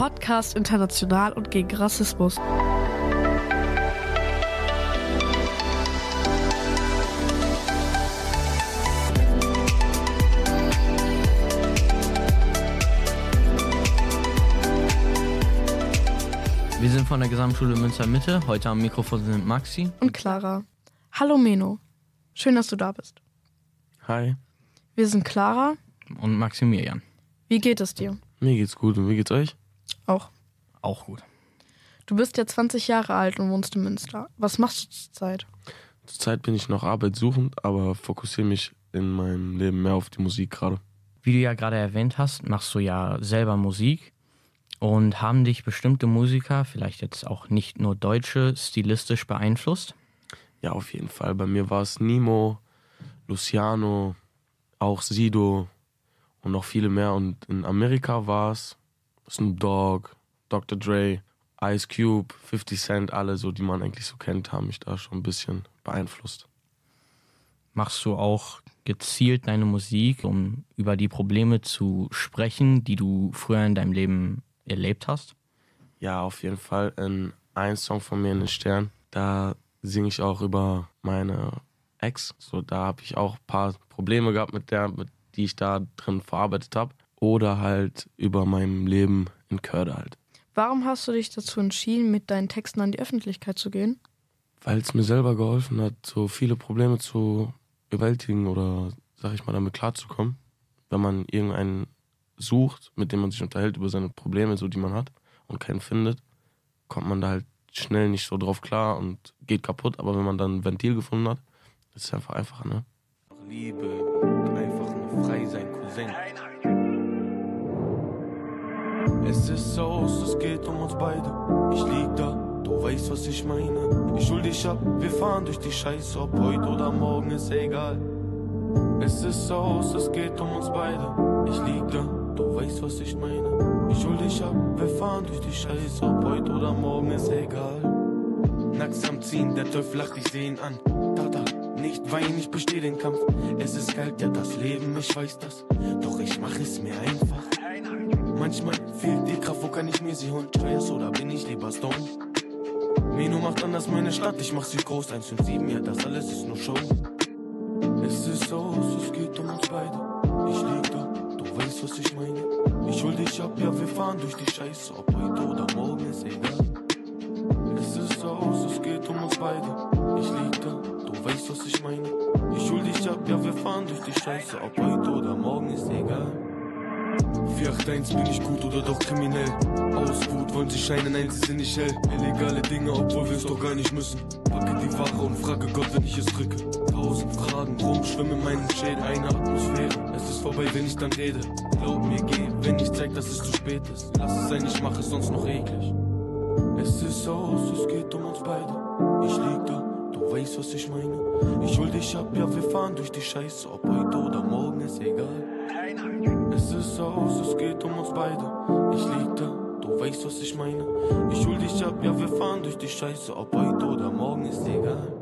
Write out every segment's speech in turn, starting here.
Podcast international und gegen Rassismus. Wir sind von der Gesamtschule Münster Mitte. Heute am Mikrofon sind Maxi und Clara. Hallo Meno. Schön, dass du da bist. Hi. Wir sind Clara und Maximilian. Wie geht es dir? Mir geht's gut und wie geht's euch? Auch. Auch gut. Du bist ja 20 Jahre alt und wohnst in Münster. Was machst du zurzeit? Zurzeit bin ich noch arbeitssuchend, aber fokussiere mich in meinem Leben mehr auf die Musik gerade. Wie du ja gerade erwähnt hast, machst du ja selber Musik. Und haben dich bestimmte Musiker, vielleicht jetzt auch nicht nur Deutsche, stilistisch beeinflusst? Ja, auf jeden Fall. Bei mir war es Nemo, Luciano, auch Sido und noch viele mehr. Und in Amerika war es Snoop Dogg, Dr. Dre, Ice Cube, 50 Cent, alle so, die man eigentlich so kennt, haben mich da schon ein bisschen beeinflusst. Machst du auch gezielt deine Musik, um über die Probleme zu sprechen, die du früher in deinem Leben erlebt hast? Ja, auf jeden Fall. In ein Song von mir in den Stern, da singe ich auch über meine Ex. So, da habe ich auch ein paar Probleme gehabt mit der, mit, die ich da drin verarbeitet habe. Oder halt über mein Leben in Körde halt. Warum hast du dich dazu entschieden, mit deinen Texten an die Öffentlichkeit zu gehen? Weil es mir selber geholfen hat, so viele Probleme zu überwältigen oder, sag ich mal, damit klarzukommen. Wenn man irgendeinen sucht, mit dem man sich unterhält über seine Probleme, so die man hat, und keinen findet, kommt man da halt schnell nicht so drauf klar und geht kaputt. Aber wenn man dann ein Ventil gefunden hat, ist es einfach einfacher, ne? Liebe, einfach nur frei sein, Cousin. Es ist so, es geht um uns beide. Ich lieg da, du weißt, was ich meine. Ich hol dich ab, wir fahren durch die Scheiße, ob heute oder morgen, ist egal. Es ist so, es geht um uns beide. Ich lieg da, du weißt, was ich meine. Ich hol dich ab, wir fahren durch die Scheiße, ob heute oder morgen, ist egal. Nacks am Ziehen, der Teufel lacht, ich seh ihn an. Da, nicht weinen, ich besteh den Kampf. Es ist kalt, ja, das Leben, ich weiß das. Doch ich mach es mir einfach. Manchmal fehlt die Kraft, wo kann ich mir sie holen? Stress oder bin ich lieber Stone? Meno macht anders meine Stadt, ich mach sie groß. 157, ja, das alles ist nur Show. Es ist so, es geht um uns beide. Ich lieg da, du weißt, was ich meine. Ich hol dich ab, ja, wir fahren durch die Scheiße. Ob heute oder morgen ist egal. Es ist so, es geht um uns beide. Ich lieg da, du weißt, was ich meine. Ich hol dich ab, ja, wir fahren durch die Scheiße. Ob heute oder morgen ist egal. 481 bin ich gut oder doch kriminell? Ausgut, wollen sie scheinen, nein, sie sind nicht hell. Illegale Dinge, obwohl wir es doch gar nicht müssen. Packe die Ware und frage Gott, wenn ich es drücke. Tausend Fragen rum, schwimme in meinem Schädel, eine Atmosphäre. Es ist vorbei, wenn ich dann rede. Glaub mir, geh, wenn ich zeig, dass es zu spät ist. Lass es sein, ich mach es sonst noch eklig. Es ist aus, es geht um uns beide. Ich weißt, was ich meine. Ich hol dich ab, ja, wir fahren durch die Scheiße. Ob heute oder morgen, ist egal. Es ist aus, es geht um uns beide. Ich lieg da, du weißt, was ich meine. Ich hol dich ab, ja, wir fahren durch die Scheiße. Ob heute oder morgen, ist egal.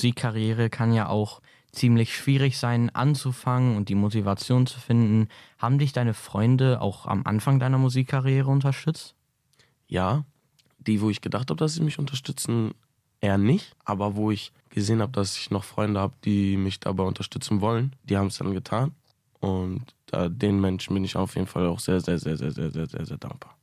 Musikkarriere kann ja auch ziemlich schwierig sein anzufangen und die Motivation zu finden. Haben dich deine Freunde auch am Anfang deiner Musikkarriere unterstützt? Ja, die, wo ich gedacht habe, dass sie mich unterstützen, eher nicht. Aber wo ich gesehen habe, dass ich noch Freunde habe, die mich dabei unterstützen wollen, die haben es dann getan. Und da, den Menschen bin ich auf jeden Fall auch sehr, sehr, sehr, sehr, sehr, sehr, sehr, sehr dankbar.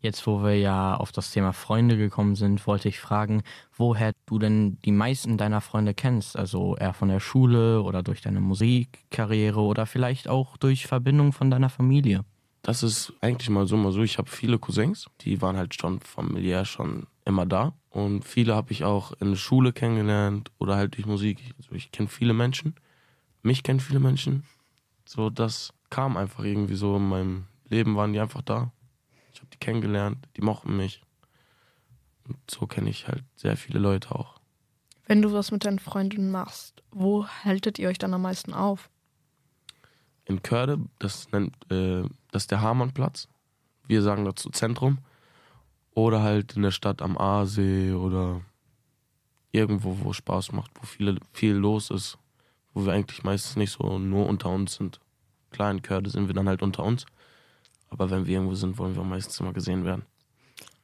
Jetzt, wo wir ja auf das Thema Freunde gekommen sind, wollte ich fragen, woher du denn die meisten deiner Freunde kennst. Also eher von der Schule oder durch deine Musikkarriere oder vielleicht auch durch Verbindung von deiner Familie. Das ist eigentlich mal so, mal so. Ich habe viele Cousins, die waren halt schon familiär schon immer da. Und viele habe ich auch in der Schule kennengelernt oder halt durch Musik. Also ich kenne viele Menschen. Mich kennen viele Menschen. So, das kam einfach irgendwie so in meinem Leben, waren die einfach da. Die kennengelernt, die mochten mich. Und so kenne ich halt sehr viele Leute auch. Wenn du was mit deinen Freunden machst, wo haltet ihr euch dann am meisten auf? in Körde, das nennt äh, das ist der Hamann-Platz. Wir sagen dazu Zentrum. Oder halt in der Stadt am Aasee oder irgendwo, wo Spaß macht, wo viele, viel los ist, wo wir eigentlich meistens nicht so nur unter uns sind. Klar, in Körde sind wir dann halt unter uns. Aber wenn wir irgendwo sind, wollen wir meistens immer gesehen werden.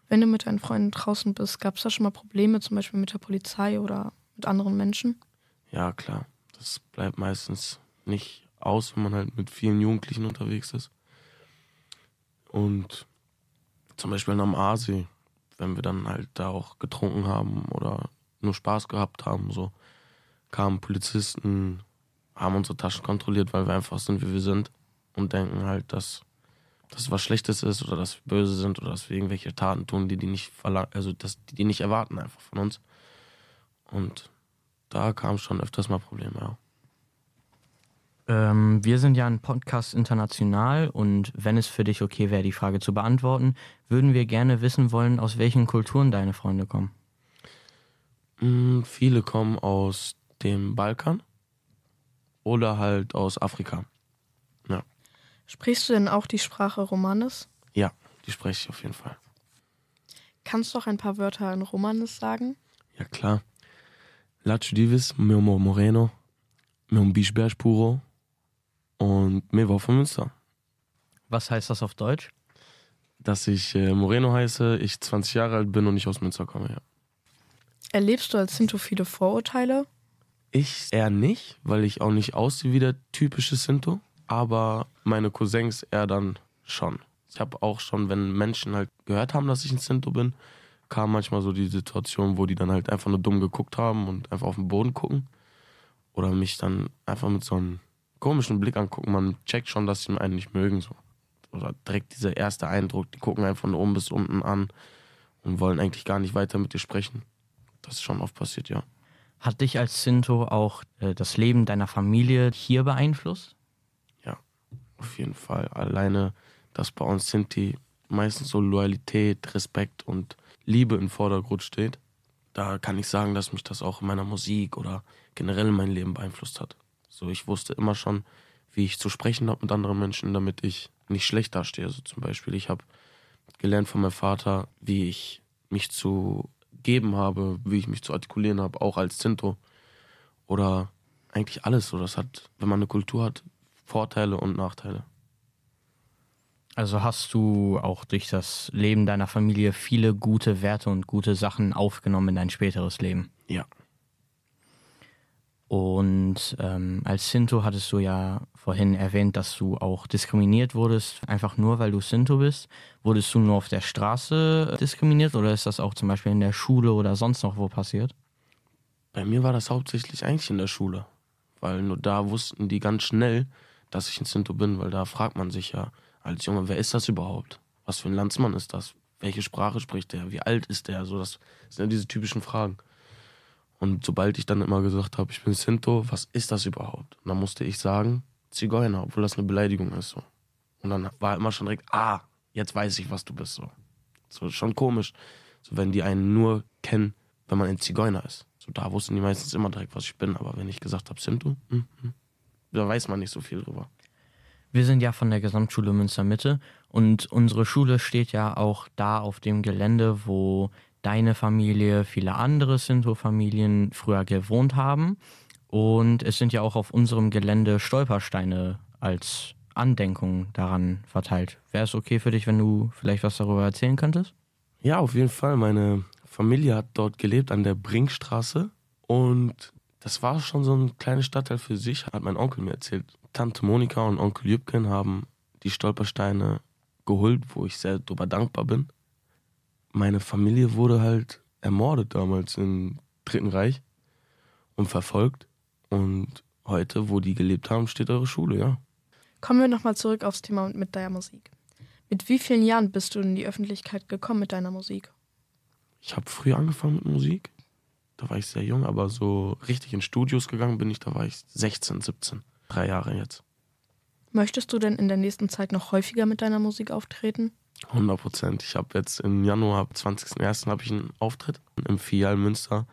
Wenn du mit deinen Freunden draußen bist, gab es da schon mal Probleme, zum Beispiel mit der Polizei oder mit anderen Menschen? Ja, klar. Das bleibt meistens nicht aus, wenn man halt mit vielen Jugendlichen unterwegs ist. Und zum Beispiel am Aasee, wenn wir dann halt da auch getrunken haben oder nur Spaß gehabt haben, so kamen Polizisten, haben unsere Taschen kontrolliert, weil wir einfach sind, wie wir sind und denken halt, dass das was Schlechtes ist oder dass wir böse sind oder dass wir irgendwelche Taten tun, die die nicht verlangen, also dass die, die nicht erwarten einfach von uns. Und da kam schon öfters mal Probleme, ja. Ähm, wir sind ja ein Podcast international und wenn es für dich okay wäre, die Frage zu beantworten, würden wir gerne wissen wollen, aus welchen Kulturen deine Freunde kommen. Mm, viele kommen aus dem Balkan oder halt aus Afrika. Sprichst du denn auch die Sprache Romanes? Ja, die spreche ich auf jeden Fall. Kannst du auch ein paar Wörter in Romanes sagen? Ja, klar. Lacho Divis, meu Moreno, meu Bischberg puro und mir war von Münster. Was heißt das auf Deutsch? Dass ich äh, Moreno heiße, ich 20 Jahre alt bin und ich aus Münster komme, ja. Erlebst du als Sinto viele Vorurteile? Ich eher nicht, weil ich auch nicht aussehe wie der typische Sinto, aber meine Cousins eher dann schon. Ich habe auch schon, wenn Menschen halt gehört haben, dass ich ein Sinto bin, kam manchmal so die Situation, wo die dann halt einfach nur dumm geguckt haben und einfach auf den Boden gucken. Oder mich dann einfach mit so einem komischen Blick angucken. Man checkt schon, dass sie einen nicht mögen. So. Oder direkt dieser erste Eindruck, die gucken einen von oben bis unten an und wollen eigentlich gar nicht weiter mit dir sprechen. Das ist schon oft passiert, ja. Hat dich als Sinto auch äh, das Leben deiner Familie hier beeinflusst? Auf jeden Fall. Alleine, dass bei uns Sinti meistens so Loyalität, Respekt und Liebe im Vordergrund steht. Da kann ich sagen, dass mich das auch in meiner Musik oder generell in meinem Leben beeinflusst hat. So, ich wusste immer schon, wie ich zu sprechen habe mit anderen Menschen, damit ich nicht schlecht dastehe. Also zum Beispiel, ich habe gelernt von meinem Vater, wie ich mich zu geben habe, wie ich mich zu artikulieren habe, auch als Zinto. Oder eigentlich alles so. Das hat, wenn man eine Kultur hat, Vorteile und Nachteile. Also hast du auch durch das Leben deiner Familie viele gute Werte und gute Sachen aufgenommen in dein späteres Leben? Ja. Und ähm, als Sinto hattest du ja vorhin erwähnt, dass du auch diskriminiert wurdest, einfach nur weil du Sinto bist. Wurdest du nur auf der Straße diskriminiert oder ist das auch zum Beispiel in der Schule oder sonst noch wo passiert? Bei mir war das hauptsächlich eigentlich in der Schule, weil nur da wussten die ganz schnell, dass ich ein Sinto bin, weil da fragt man sich ja als Junge, wer ist das überhaupt? Was für ein Landsmann ist das? Welche Sprache spricht der? Wie alt ist der? So, das sind ja diese typischen Fragen. Und sobald ich dann immer gesagt habe, ich bin Sinto, was ist das überhaupt? Und dann musste ich sagen, Zigeuner, obwohl das eine Beleidigung ist. So. Und dann war immer schon direkt, ah, jetzt weiß ich, was du bist. So, so schon komisch. So, wenn die einen nur kennen, wenn man ein Zigeuner ist. So, da wussten die meistens immer direkt, was ich bin. Aber wenn ich gesagt habe, Sinto, hm, hm, da weiß man nicht so viel drüber. Wir sind ja von der Gesamtschule Münster Mitte und unsere Schule steht ja auch da auf dem Gelände, wo deine Familie, viele andere Sinto-Familien früher gewohnt haben. Und es sind ja auch auf unserem Gelände Stolpersteine als Andenkung daran verteilt. Wäre es okay für dich, wenn du vielleicht was darüber erzählen könntest? Ja, auf jeden Fall. Meine Familie hat dort gelebt an der Brinkstraße und das war schon so ein kleiner Stadtteil für sich, hat mein Onkel mir erzählt. Tante Monika und Onkel Jübken haben die Stolpersteine geholt, wo ich sehr darüber dankbar bin meine Familie wurde halt ermordet damals im Dritten Reich und verfolgt. Und heute, wo die gelebt haben, steht eure Schule, ja. Kommen wir nochmal zurück aufs Thema mit deiner Musik. Mit wie vielen Jahren bist du in die Öffentlichkeit gekommen mit deiner Musik? Ich habe früh angefangen mit Musik. Da war ich sehr jung, aber so richtig in Studios gegangen bin ich, da war ich 16, 17. Drei Jahre jetzt. Möchtest du denn in der nächsten Zeit noch häufiger mit deiner Musik auftreten? 100 Prozent. Ich habe jetzt im Januar, am 20.01. habe ich einen Auftritt im Filial Münster.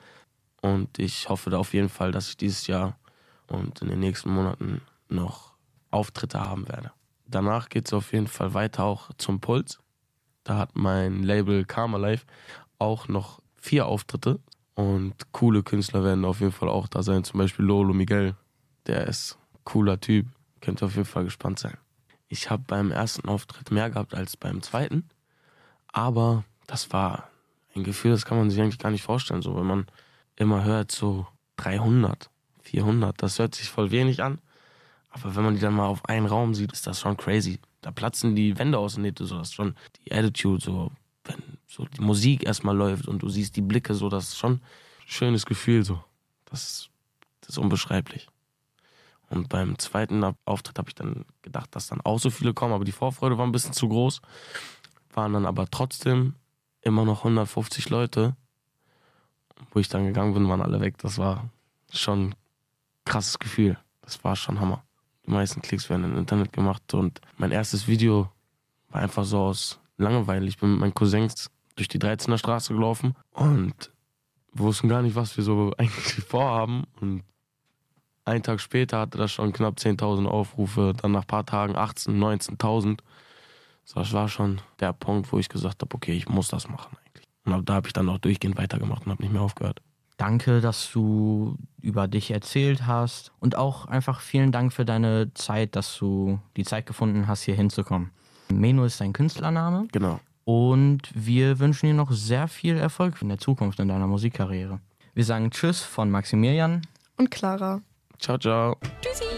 Und ich hoffe da auf jeden Fall, dass ich dieses Jahr und in den nächsten Monaten noch Auftritte haben werde. Danach geht es auf jeden Fall weiter auch zum Puls. Da hat mein Label Karma Life auch noch vier Auftritte. Und coole Künstler werden auf jeden Fall auch da sein. Zum Beispiel Lolo Miguel. Der ist cooler Typ. Könnt ihr auf jeden Fall gespannt sein. Ich habe beim ersten Auftritt mehr gehabt als beim zweiten. Aber das war ein Gefühl, das kann man sich eigentlich gar nicht vorstellen. So, wenn man immer hört, so 300, 400, das hört sich voll wenig an. Aber wenn man die dann mal auf einen Raum sieht, ist das schon crazy. Da platzen die Wände aus der Nähte, so das ist schon die Attitude, so so die Musik erstmal läuft und du siehst die Blicke, so das ist schon ein schönes Gefühl, so. Das, das ist unbeschreiblich. Und beim zweiten Auftritt habe ich dann gedacht, dass dann auch so viele kommen, aber die Vorfreude war ein bisschen zu groß. Waren dann aber trotzdem immer noch 150 Leute. Wo ich dann gegangen bin, waren alle weg. Das war schon ein krasses Gefühl. Das war schon Hammer. Die meisten Klicks werden im Internet gemacht und mein erstes Video war einfach so aus Langeweile. Ich bin mit meinen Cousins durch die 13er Straße gelaufen und wir wussten gar nicht, was wir so eigentlich vorhaben. Und einen Tag später hatte das schon knapp 10.000 Aufrufe, dann nach ein paar Tagen 18.000, 19.000. So, das war schon der Punkt, wo ich gesagt habe, okay, ich muss das machen eigentlich. Und da habe ich dann auch durchgehend weitergemacht und habe nicht mehr aufgehört. Danke, dass du über dich erzählt hast und auch einfach vielen Dank für deine Zeit, dass du die Zeit gefunden hast, hier hinzukommen. Meno ist dein Künstlername. Genau. Und wir wünschen dir noch sehr viel Erfolg in der Zukunft in deiner Musikkarriere. Wir sagen Tschüss von Maximilian und Clara. Ciao, ciao. Tschüssi.